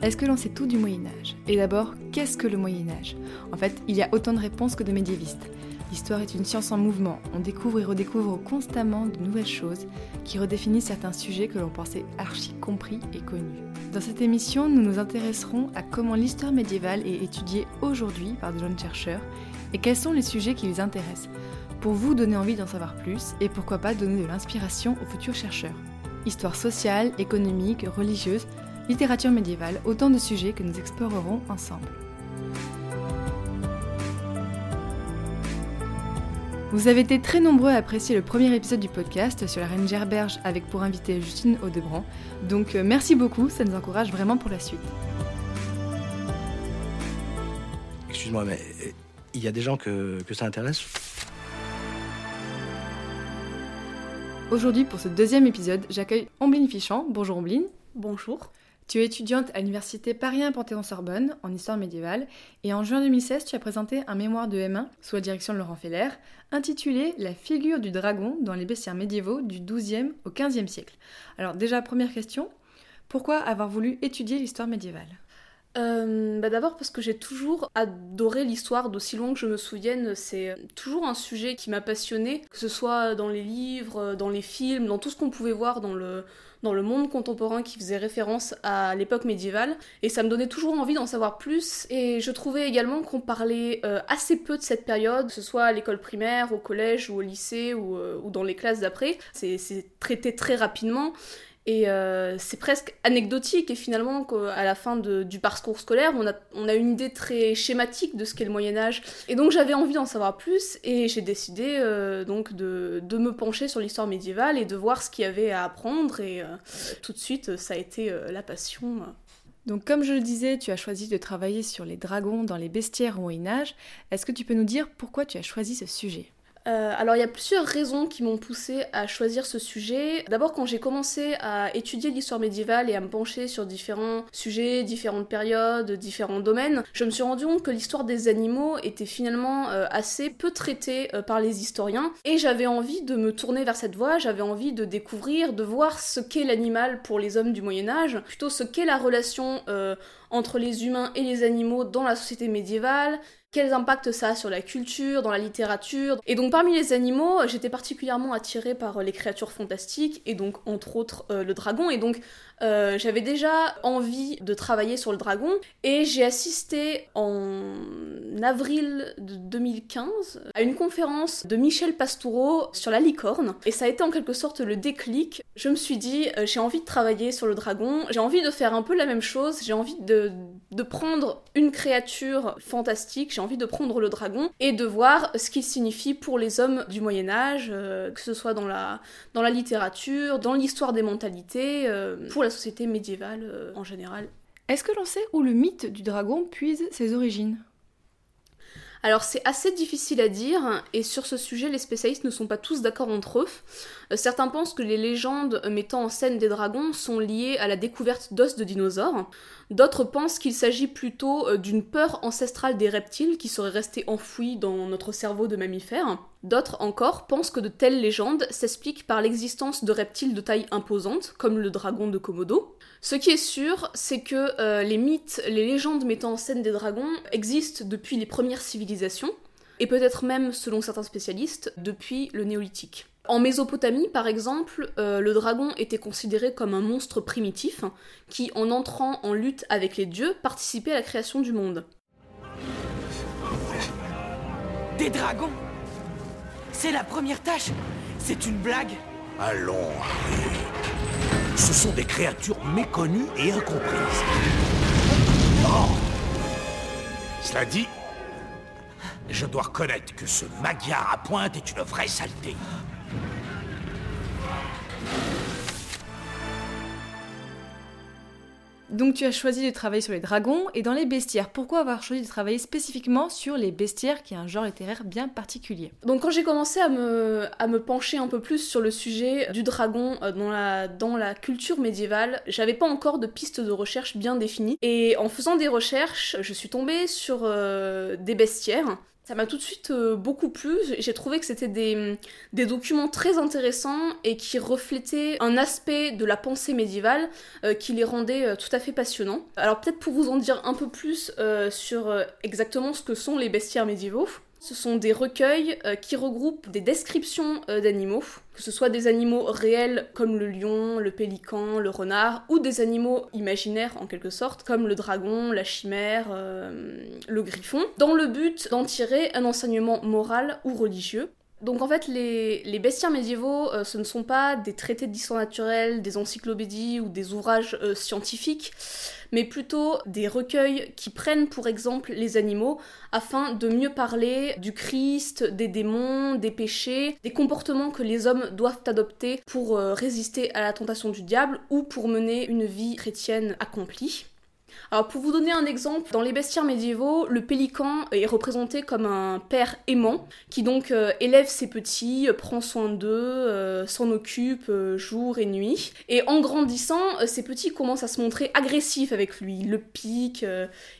Est-ce que l'on sait tout du Moyen Âge Et d'abord, qu'est-ce que le Moyen Âge En fait, il y a autant de réponses que de médiévistes. L'histoire est une science en mouvement, on découvre et redécouvre constamment de nouvelles choses qui redéfinissent certains sujets que l'on pensait archi compris et connus. Dans cette émission, nous nous intéresserons à comment l'histoire médiévale est étudiée aujourd'hui par de jeunes chercheurs et quels sont les sujets qui les intéressent, pour vous donner envie d'en savoir plus et pourquoi pas donner de l'inspiration aux futurs chercheurs. Histoire sociale, économique, religieuse, littérature médiévale, autant de sujets que nous explorerons ensemble. Vous avez été très nombreux à apprécier le premier épisode du podcast sur la reine Gerberge avec pour invité Justine Audebrandt, donc euh, merci beaucoup, ça nous encourage vraiment pour la suite. Excuse-moi, mais euh, il y a des gens que, que ça intéresse? Aujourd'hui, pour ce deuxième épisode, j'accueille Ombline Fichant. Bonjour Ombline. Bonjour. Tu es étudiante à l'université Paris Panthéon-Sorbonne en histoire médiévale et en juin 2016, tu as présenté un mémoire de M1 sous la direction de Laurent Feller intitulé La figure du dragon dans les bestiaires médiévaux du XIIe au XVe siècle. Alors déjà, première question, pourquoi avoir voulu étudier l'histoire médiévale? Euh, bah D'abord parce que j'ai toujours adoré l'histoire d'aussi loin que je me souvienne. C'est toujours un sujet qui m'a passionné, que ce soit dans les livres, dans les films, dans tout ce qu'on pouvait voir dans le, dans le monde contemporain qui faisait référence à l'époque médiévale. Et ça me donnait toujours envie d'en savoir plus. Et je trouvais également qu'on parlait euh, assez peu de cette période, que ce soit à l'école primaire, au collège ou au lycée ou, euh, ou dans les classes d'après. C'est traité très rapidement. Et euh, c'est presque anecdotique, et finalement, à la fin du parcours scolaire, on a, une idée très schématique de ce qu'est le Moyen-Âge. Et donc j'avais envie d'en savoir plus, et j'ai décidé euh, donc de, me pencher sur l'histoire médiévale et de voir ce qu'il y avait à apprendre, et euh, tout de suite, ça a été la passion. Donc comme je le disais, tu as choisi de travailler sur les dragons dans les bestiaires au Moyen-Âge. Est-ce que tu peux nous dire pourquoi tu as choisi ce sujet? Euh, alors il y a plusieurs raisons qui m'ont poussé à choisir ce sujet. D'abord quand j'ai commencé à étudier l'histoire médiévale et à me pencher sur différents sujets, différentes périodes, différents domaines, je me suis rendu compte que l'histoire des animaux était finalement euh, assez peu traitée euh, par les historiens et j'avais envie de me tourner vers cette voie, j'avais envie de découvrir, de voir ce qu'est l'animal pour les hommes du Moyen Âge, plutôt ce qu'est la relation entre les humains et les animaux dans la société médiévale, quels impacts ça a sur la culture, dans la littérature. Et donc parmi les animaux, j'étais particulièrement attirée par les créatures fantastiques, et donc entre autres euh, le dragon, et donc euh, j'avais déjà envie de travailler sur le dragon. Et j'ai assisté en avril de 2015 à une conférence de Michel Pastoureau sur la licorne. Et ça a été en quelque sorte le déclic. Je me suis dit euh, j'ai envie de travailler sur le dragon, j'ai envie de faire un peu la même chose, j'ai envie de, de prendre une créature fantastique, j'ai envie de prendre le dragon et de voir ce qu'il signifie pour les hommes du Moyen Âge, euh, que ce soit dans la, dans la littérature, dans l'histoire des mentalités, euh, pour la société médiévale euh, en général. Est-ce que l'on sait où le mythe du dragon puise ses origines? Alors c'est assez difficile à dire, et sur ce sujet les spécialistes ne sont pas tous d'accord entre eux. Euh, certains pensent que les légendes mettant en scène des dragons sont liées à la découverte d'os de dinosaures. D'autres pensent qu'il s'agit plutôt euh, d'une peur ancestrale des reptiles qui serait restée enfouie dans notre cerveau de mammifère. D'autres encore pensent que de telles légendes s'expliquent par l'existence de reptiles de taille imposante, comme le dragon de Komodo. Ce qui est sûr, c'est que euh, les mythes, les légendes mettant en scène des dragons existent depuis les premières civilisations, et peut-être même, selon certains spécialistes, depuis le néolithique. En Mésopotamie, par exemple, euh, le dragon était considéré comme un monstre primitif qui, en entrant en lutte avec les dieux, participait à la création du monde. Des dragons? C'est la première tâche C'est une blague Allons, Ce sont des créatures méconnues et incomprises. Oh Cela dit, je dois reconnaître que ce Magyar à pointe est une vraie saleté. Donc tu as choisi de travailler sur les dragons et dans les bestiaires. Pourquoi avoir choisi de travailler spécifiquement sur les bestiaires qui est un genre littéraire bien particulier? Donc quand j'ai commencé à me, pencher un peu plus sur le sujet du dragon euh, dans la, culture médiévale, j'avais pas encore de piste de recherche bien définie. Et en faisant des recherches, je suis tombée sur euh, des bestiaires ça m'a tout de suite euh, beaucoup plu. J'ai trouvé que c'était des, documents très intéressants et qui reflétaient un aspect de la pensée médiévale euh, qui les rendait euh, tout à fait passionnants. Alors peut-être pour vous en dire un peu plus sur exactement ce que sont les bestiaires médiévaux. Ce sont des recueils euh, qui regroupent des descriptions euh, d'animaux, que ce soit des animaux réels comme le lion, le pélican, le renard, ou des animaux imaginaires en quelque sorte, comme le dragon, la chimère, euh, le griffon, dans le but d'en tirer un enseignement moral ou religieux. Donc en fait, les, bestiaires médiévaux, euh, ce ne sont pas des traités d'histoire naturelle, des encyclopédies ou des ouvrages euh, scientifiques, mais plutôt des recueils qui prennent pour exemple les animaux afin de mieux parler du Christ, des démons, des péchés, des comportements que les hommes doivent adopter pour euh, résister à la tentation du diable ou pour mener une vie chrétienne accomplie. Alors pour vous donner un exemple, dans les bestiaires médiévaux, le pélican est représenté comme un père aimant qui donc euh, élève ses petits, euh, prend soin d'eux, euh, s'en occupe jour et nuit. Et en grandissant, ses petits commencent à se montrer agressifs avec lui. Il le pique,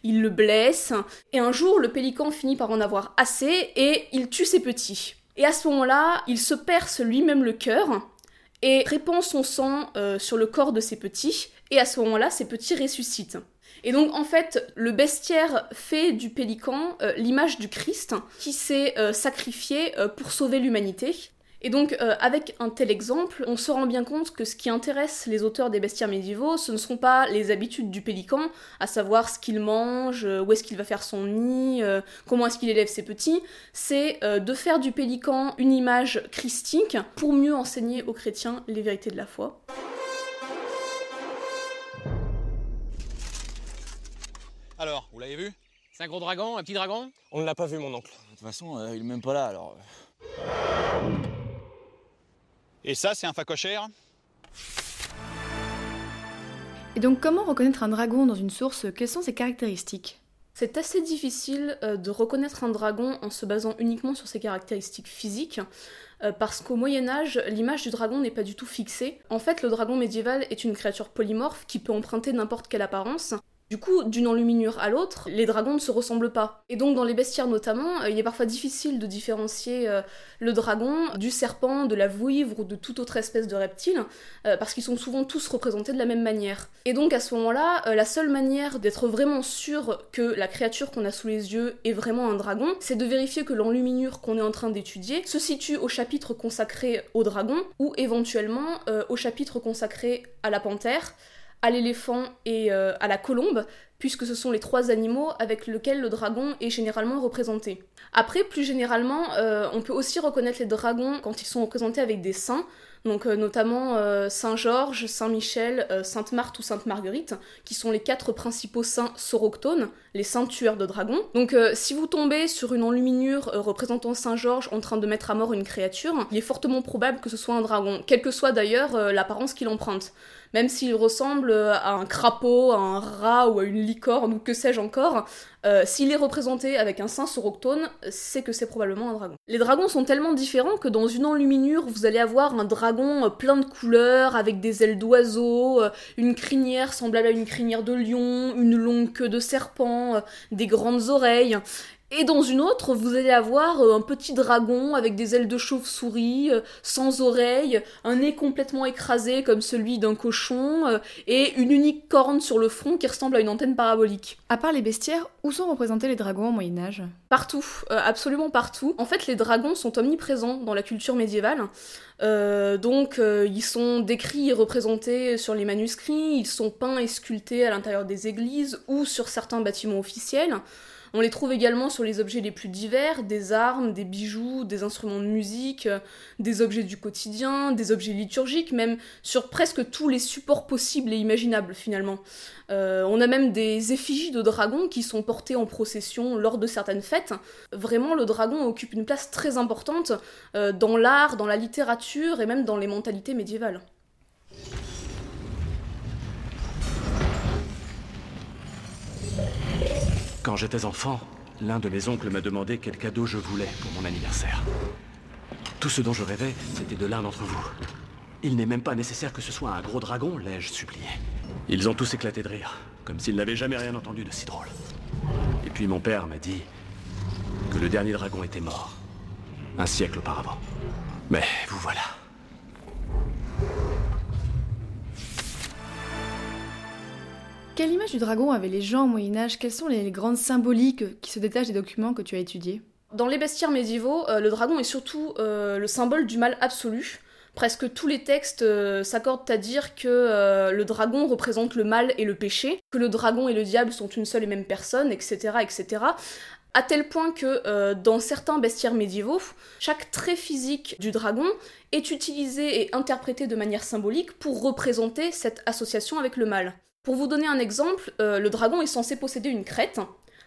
il le blesse. Et un jour, le pélican finit par en avoir assez et il tue ses petits. Et à ce moment-là, il se perce lui-même le cœur et répand son sang sur le corps de ses petits. Et à ce moment-là, ses petits ressuscitent. Et donc en fait, le bestiaire fait du pélican euh, l'image du Christ qui s'est euh, sacrifié euh, pour sauver l'humanité. Et donc, avec un tel exemple, on se rend bien compte que ce qui intéresse les auteurs des bestiaires médiévaux, ce ne seront pas les habitudes du pélican, à savoir ce qu'il mange, où est-ce qu'il va faire son nid, comment est-ce qu'il élève ses petits, c'est de faire du pélican une image christique pour mieux enseigner aux chrétiens les vérités de la foi. Alors, vous l'avez vu? C'est un gros dragon, un petit dragon? On ne l'a pas vu, mon oncle. De toute façon, euh, il est même pas là, alors... Euh. Et ça, c'est un facochère Et donc, comment reconnaître un dragon dans une source? Quelles sont ses caractéristiques? C'est assez difficile euh, de reconnaître un dragon en se basant uniquement sur ses caractéristiques physiques, parce qu'au Moyen Âge, l'image du dragon n'est pas du tout fixée. En fait, le dragon médiéval est une créature polymorphe qui peut emprunter n'importe quelle apparence, du coup, d'une enluminure à l'autre, les dragons ne se ressemblent pas. Et donc dans les bestiaires notamment, euh, il est parfois difficile de différencier euh, le dragon du serpent, de la vouivre ou de toute autre espèce de reptile, euh, parce qu'ils sont souvent tous représentés de la même manière. Et donc à ce moment-là, la seule manière d'être vraiment sûr que la créature qu'on a sous les yeux est vraiment un dragon, c'est de vérifier que l'enluminure qu'on est en train d'étudier se situe au chapitre consacré au dragon, ou éventuellement au chapitre consacré à la panthère, à l'éléphant et euh, à la colombe, puisque ce sont les trois animaux avec lesquels le dragon est généralement représenté. Après, plus généralement, euh, on peut aussi reconnaître les dragons quand ils sont représentés avec des saints, donc euh, notamment euh, Saint Georges, Saint Michel, euh, Sainte Marthe ou Sainte Marguerite, qui sont les quatre principaux saints soroctones, les saints tueurs de dragons. Donc si vous tombez sur une enluminure représentant Saint Georges en train de mettre à mort une créature, il est fortement probable que ce soit un dragon, quelle que soit d'ailleurs l'apparence qu'il emprunte. Même s'il ressemble à un crapaud, à un rat ou à une licorne ou que sais-je encore, s'il est représenté avec un saint soroctone, c'est que c'est probablement un dragon. Les dragons sont tellement différents que dans une enluminure, vous allez avoir un dragon euh, plein de couleurs, avec des ailes d'oiseau, euh, une crinière semblable à une crinière de lion, une longue queue de serpent, euh, des grandes oreilles. Et dans une autre, vous allez avoir un petit dragon avec des ailes de chauve-souris, sans oreilles, un nez complètement écrasé comme celui d'un cochon, et une unique corne sur le front qui ressemble à une antenne parabolique. À part les bestiaires, où sont représentés les dragons au Moyen Âge Partout, absolument partout. En fait, les dragons sont omniprésents dans la culture médiévale. Euh, donc euh, ils sont décrits et représentés sur les manuscrits, ils sont peints et sculptés à l'intérieur des églises ou sur certains bâtiments officiels. On les trouve également sur les objets les plus divers, des armes, des bijoux, des instruments de musique, euh, des objets du quotidien, des objets liturgiques, même sur presque tous les supports possibles et imaginables finalement. Euh, on a même des effigies de dragons qui sont portées en procession lors de certaines fêtes. Vraiment, le dragon occupe une place très importante euh, dans l'art, dans la littérature et même dans les mentalités médiévales. Quand j'étais enfant, l'un de mes oncles m'a demandé quel cadeau je voulais pour mon anniversaire. Tout ce dont je rêvais, c'était de l'un d'entre vous. Il n'est même pas nécessaire que ce soit un gros dragon, l'ai-je supplié. Ils ont tous éclaté de rire, comme s'ils n'avaient jamais rien entendu de si drôle. Et puis mon père m'a dit que le dernier dragon était mort, un siècle auparavant. Mais vous voilà. Quelle image du dragon avaient les gens au Moyen Âge? Quelles sont les grandes symboliques qui se détachent des documents que tu as étudiés? Dans les bestiaires médiévaux, euh, le dragon est surtout euh, le symbole du mal absolu. Presque tous les textes euh, s'accordent à dire que le dragon représente le mal et le péché, que le dragon et le diable sont une seule et même personne, etc. etc. À tel point que dans certains bestiaires médiévaux, chaque trait physique du dragon est utilisé et interprété de manière symbolique pour représenter cette association avec le mal. Pour vous donner un exemple, euh, le dragon est censé posséder une crête,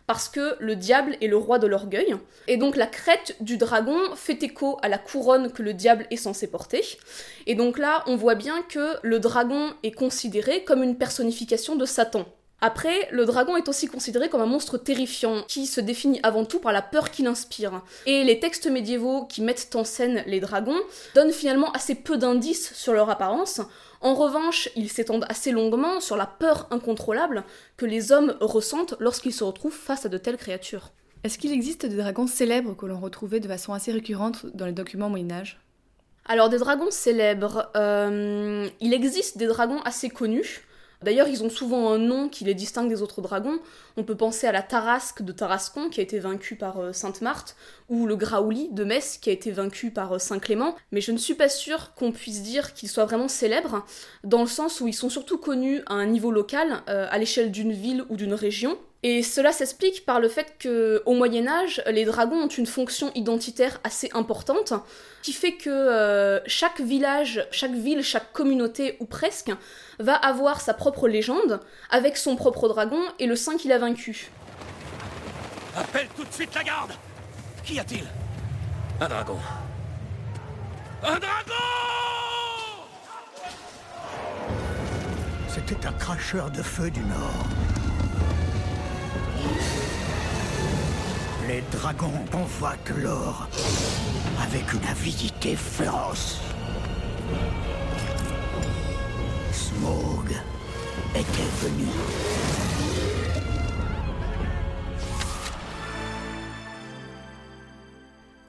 parce que le diable est le roi de l'orgueil, et donc la crête du dragon fait écho à la couronne que le diable est censé porter, et donc là on voit bien que le dragon est considéré comme une personnification de Satan. Après, le dragon est aussi considéré comme un monstre terrifiant, qui se définit avant tout par la peur qu'il inspire. Et les textes médiévaux qui mettent en scène les dragons donnent finalement assez peu d'indices sur leur apparence. En revanche, ils s'étendent assez longuement sur la peur incontrôlable que les hommes ressentent lorsqu'ils se retrouvent face à de telles créatures. Est-ce qu'il existe des dragons célèbres que l'on retrouvait de façon assez récurrente dans les documents Moyen-Âge? Alors, des dragons célèbres, euh, il existe des dragons assez connus. D'ailleurs, ils ont souvent un nom qui les distingue des autres dragons. On peut penser à la Tarasque de Tarascon, qui a été vaincue par euh, Sainte Marthe, ou le Graouli de Metz, qui a été vaincu par euh, Saint Clément. Mais je ne suis pas sûre qu'on puisse dire qu'ils soient vraiment célèbres, dans le sens où ils sont surtout connus à un niveau local, euh, à l'échelle d'une ville ou d'une région. Et cela s'explique par le fait que au Moyen Âge, les dragons ont une fonction identitaire assez importante, qui fait que euh, chaque village, chaque ville, chaque communauté ou presque va avoir sa propre légende avec son propre dragon et le saint qu'il a vaincu. Appelle tout de suite la garde Qu'y a-t-il? Un dragon. Un dragon C'était un cracheur de feu du Nord. Les dragons convoitent l'or avec une avidité féroce. Smog était venu.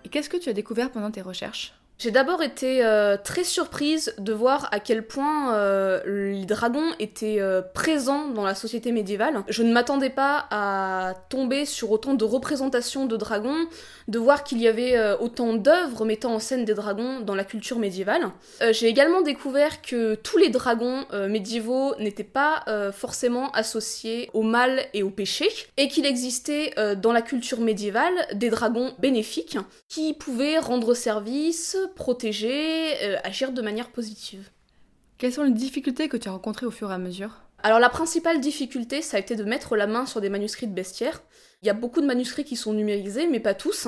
Et qu'est-ce que tu as découvert pendant tes recherches? J'ai d'abord été euh, très surprise de voir à quel point euh, les dragons étaient euh, présents dans la société médiévale. Je ne m'attendais pas à tomber sur autant de représentations de dragons, de voir qu'il y avait autant d'œuvres mettant en scène des dragons dans la culture médiévale. J'ai également découvert que tous les dragons médiévaux n'étaient pas forcément associés au mal et au péché, et qu'il existait dans la culture médiévale des dragons bénéfiques qui pouvaient rendre service, protéger, euh, agir de manière positive. Quelles sont les difficultés que tu as rencontrées au fur et à mesure? Alors la principale difficulté, ça a été de mettre la main sur des manuscrits de bestiaires. Il y a beaucoup de manuscrits qui sont numérisés, mais pas tous.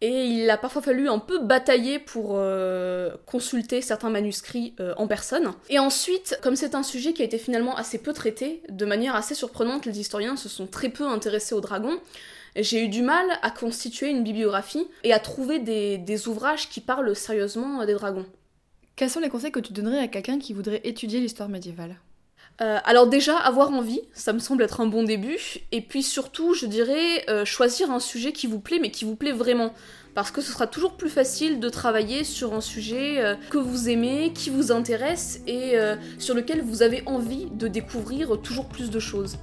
Et il a parfois fallu un peu batailler pour euh, consulter certains manuscrits euh, en personne. Et ensuite, comme c'est un sujet qui a été finalement assez peu traité, de manière assez surprenante, les historiens se sont très peu intéressés aux dragons. J'ai eu du mal à constituer une bibliographie et à trouver des, des ouvrages qui parlent sérieusement des dragons. Quels sont les conseils que tu donnerais à quelqu'un qui voudrait étudier l'histoire médiévale? Euh, alors déjà, avoir envie, ça me semble être un bon début. Et puis surtout, je dirais, euh, choisir un sujet qui vous plaît, mais qui vous plaît vraiment. Parce que ce sera toujours plus facile de travailler sur un sujet euh, que vous aimez, qui vous intéresse et sur lequel vous avez envie de découvrir toujours plus de choses.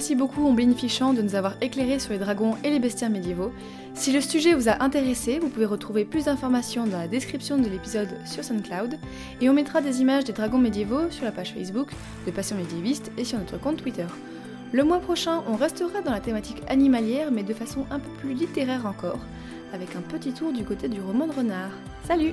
Merci beaucoup Ombline Fichant de nous avoir éclairé sur les dragons et les bestiaires médiévaux. Si le sujet vous a intéressé, vous pouvez retrouver plus d'informations dans la description de l'épisode sur SoundCloud et on mettra des images des dragons médiévaux sur la page Facebook de Passion médiéviste et sur notre compte Twitter. Le mois prochain, on restera dans la thématique animalière mais de façon un peu plus littéraire encore, avec un petit tour du côté du roman de renard. Salut